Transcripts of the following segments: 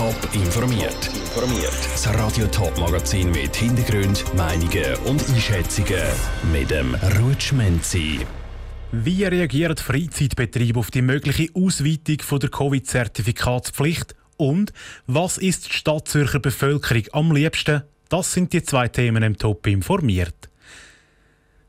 Top informiert. Informiert. Das Radio Top Magazin mit Hintergrund, Meinungen und Einschätzungen mit dem Rutschmenzi. Wie reagieren Freizeitbetriebe auf die mögliche Ausweitung der Covid-Zertifikatspflicht? Und was ist die Stadtzürcher Bevölkerung am liebsten? Das sind die zwei Themen im Top informiert.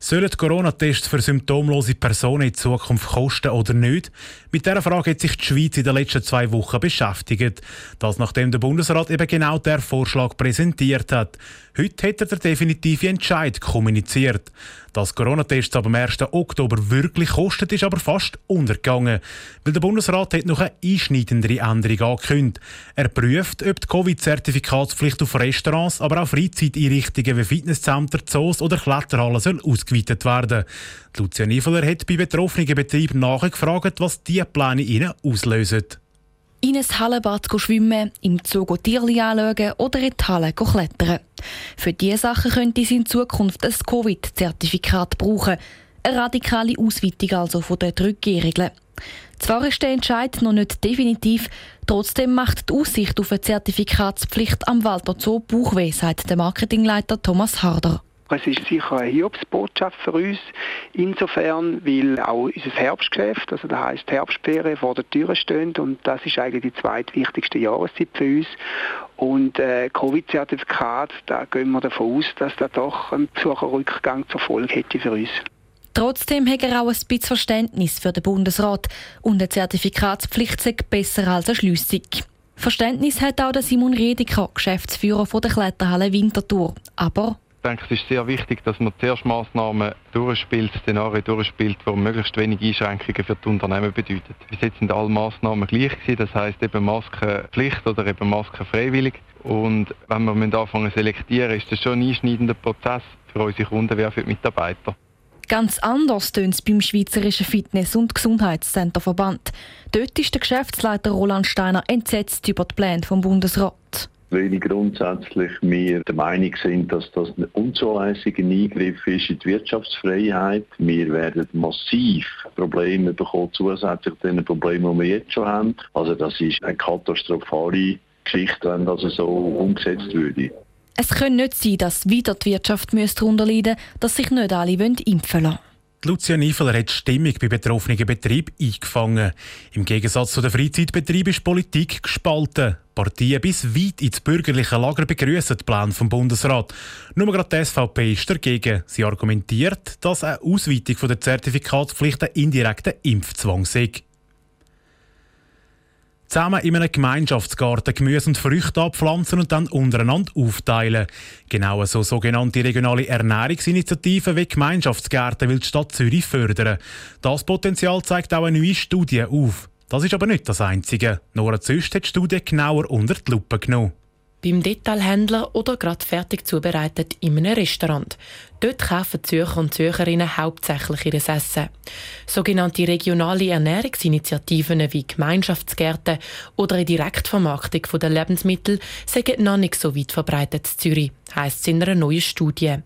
Sollen Corona-Tests für symptomlose Personen in Zukunft kosten oder nicht? Mit dieser Frage hat sich die Schweiz in den letzten zwei Wochen beschäftigt. Das nachdem der Bundesrat eben genau der Vorschlag präsentiert hat. Heute hat er den definitiven Entscheid kommuniziert. Dass Corona-Tests ab dem 1. Oktober wirklich kostet, ist aber fast untergegangen. Weil der Bundesrat hat noch eine einschneidendere Änderung angekündigt. Er prüft, ob die Covid-Zertifikatspflicht auf Restaurants, aber auch Freizeiteinrichtungen wie Fitnesszentren, Zoos oder Kletterhallen soll ausgeweitet werden. Lucia Niefeler hat bei betroffenen Betrieben nachgefragt, was diese Pläne ihnen auslösen in ein Hallenbad schwimmen, im Zoo Tierli anschauen oder in die Halle klettern. Für diese Sachen könnte sie in Zukunft ein Covid-Zertifikat brauchen. Eine radikale Ausweitung also von den Rückgehregeln. Zwar ist der Entscheid noch nicht definitiv, trotzdem macht die Aussicht auf eine Zertifikatspflicht am Walter Zoo Bauchweh, sagt der Marketingleiter Thomas Harder. Es ist sicher eine Hiobsbotschaft für uns, insofern, weil auch unser Herbstgeschäft, also das heisst Herbstferien, vor der Tür stehen und das ist eigentlich die zweitwichtigste Jahreszeit für uns. Und äh, Covid-Zertifikat, da gehen wir davon aus, dass das doch einen Besucherrückgang zur Folge hätte für uns. Trotzdem hat er auch ein bisschen Verständnis für den Bundesrat und eine Zertifikatspflicht sei besser als eine Schliessung. Verständnis hat auch der Simon Rediker, Geschäftsführer der Kletterhalle Winterthur. Aber ich denke, es ist sehr wichtig, dass man zuerst Massnahmen durchspielt, Szenarien durchspielt, die möglichst wenig Einschränkungen für die Unternehmen bedeuten. Bis jetzt sind alle Massnahmen gleich gewesen, das heißt eben Maskenpflicht oder eben Masken freiwillig. Und wenn wir anfangen zu selektieren, ist das schon ein einschneidender Prozess für unsere Kunden wie auch für die Mitarbeiter. Ganz anders tönt es beim Schweizerischen Fitness- und Gesundheitscenterverband. Dort ist der Geschäftsleiter Roland Steiner entsetzt über die Pläne vom Bundesrat weil grundsätzlich wir der Meinung sind, dass das ein unzulässiger Eingriff ist in die Wirtschaftsfreiheit. Wir werden massiv Probleme bekommen, zusätzlich zu den Problemen, die wir jetzt schon haben. Also das ist eine katastrophale Geschichte, wenn das so umgesetzt würde. Es kann nicht sein, dass wieder die Wirtschaft darunter leiden müsste, dass sich nicht alle impfen lassen Lucia Niefeler hat die Stimmung bei betroffenen Betrieben eingefangen. Im Gegensatz zu den Freizeitbetrieben ist Politik gespalten. Partien bis weit ins bürgerliche Lager begrüßen den Plan vom Bundesrat. Nur gerade die SVP ist dagegen. Sie argumentiert, dass eine Ausweitung der Zertifikatspflicht ein indirekter Impfzwang sei zusammen in einem Gemeinschaftsgarten Gemüse und Früchte abpflanzen und dann untereinander aufteilen. Genau so sogenannte regionale Ernährungsinitiativen wie Gemeinschaftsgärten will die Stadt Zürich fördern. Das Potenzial zeigt auch eine neue Studie auf. Das ist aber nicht das Einzige. Nora Züst hat die Studie genauer unter die Lupe genommen beim Detailhändler oder gerade fertig zubereitet in einem Restaurant. Dort kaufen Zürcher und Zürcherinnen hauptsächlich ihr Essen. Sogenannte regionale Ernährungsinitiativen wie Gemeinschaftsgärten oder eine Direktvermarktung der Lebensmittel sind noch nicht so weit verbreitet in Zürich, heisst es in einer neuen Studie.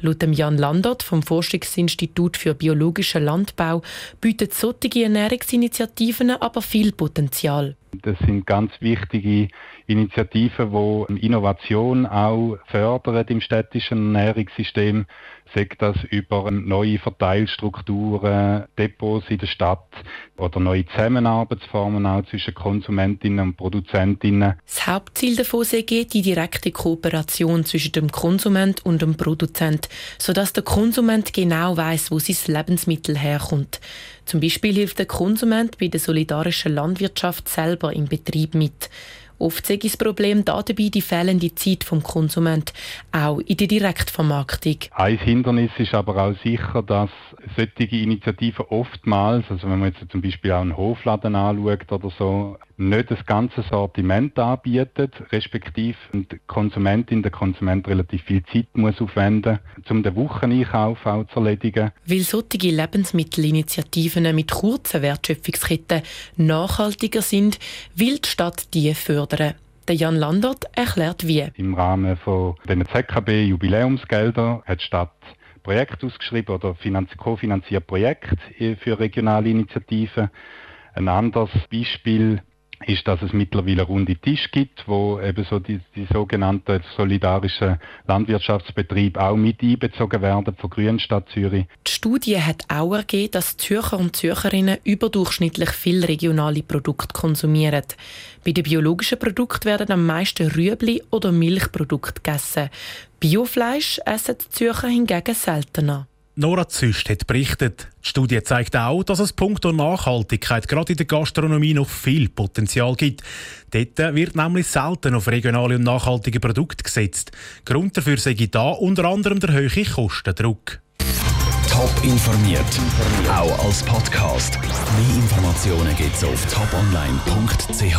Laut Jan Landert vom Forschungsinstitut für biologischen Landbau bietet solche Ernährungsinitiativen aber viel Potenzial. Das sind ganz wichtige Initiativen, die Innovation auch fördern im städtischen Ernährungssystem sagt das über neue Verteilstrukturen, Depots in der Stadt oder neue Zusammenarbeitsformen auch zwischen Konsumentinnen und Produzentinnen. Das Hauptziel davon sei die direkte Kooperation zwischen dem Konsument und dem Produzent, sodass der Konsument genau weiß, wo sein Lebensmittel herkommt. Zum Beispiel hilft der Konsument bei der solidarischen Landwirtschaft selber im Betrieb mit. Oft ist das Problem dabei die fehlende Zeit vom Konsument, auch in der Direktvermarktung. Ein Hindernis ist aber auch sicher, dass solche Initiativen oftmals, also wenn man jetzt zum Beispiel auch einen Hofladen anschaut oder so, nicht das ganze Sortiment anbietet, respektive die Konsumentin, der Konsument relativ viel Zeit muss aufwenden um den Wocheneinkauf auch zu erledigen. Weil solche Lebensmittelinitiativen mit kurzen Wertschöpfungsketten nachhaltiger sind, will die Stadt die fördern. Der Jan Landert erklärt wie. Im Rahmen von den ZKB Jubiläumsgelder hat die Stadt Projekte ausgeschrieben oder kofinanziert Projekte für regionale Initiativen. Ein anderes Beispiel ist, dass es mittlerweile runde Tisch gibt, wo eben so die, die sogenannten solidarischen Landwirtschaftsbetriebe auch mit einbezogen werden von Grünstadt Zürich. Die Studie hat auch ergeben, dass Zürcher und Zürcherinnen überdurchschnittlich viel regionale Produkte konsumieren. Bei den biologischen Produkten werden am meisten Rüebli oder Milchprodukte gegessen. Biofleisch essen die Zürcher hingegen seltener. Nora Züst hat berichtet, die Studie zeigt auch, dass es punkto Nachhaltigkeit gerade in der Gastronomie noch viel Potenzial gibt. Dort wird nämlich selten auf regionale und nachhaltige Produkte gesetzt. Grund dafür sei da unter anderem der hohe Kostendruck. Top informiert, auch als Podcast. Mehr Informationen gibt es auf toponline.ch.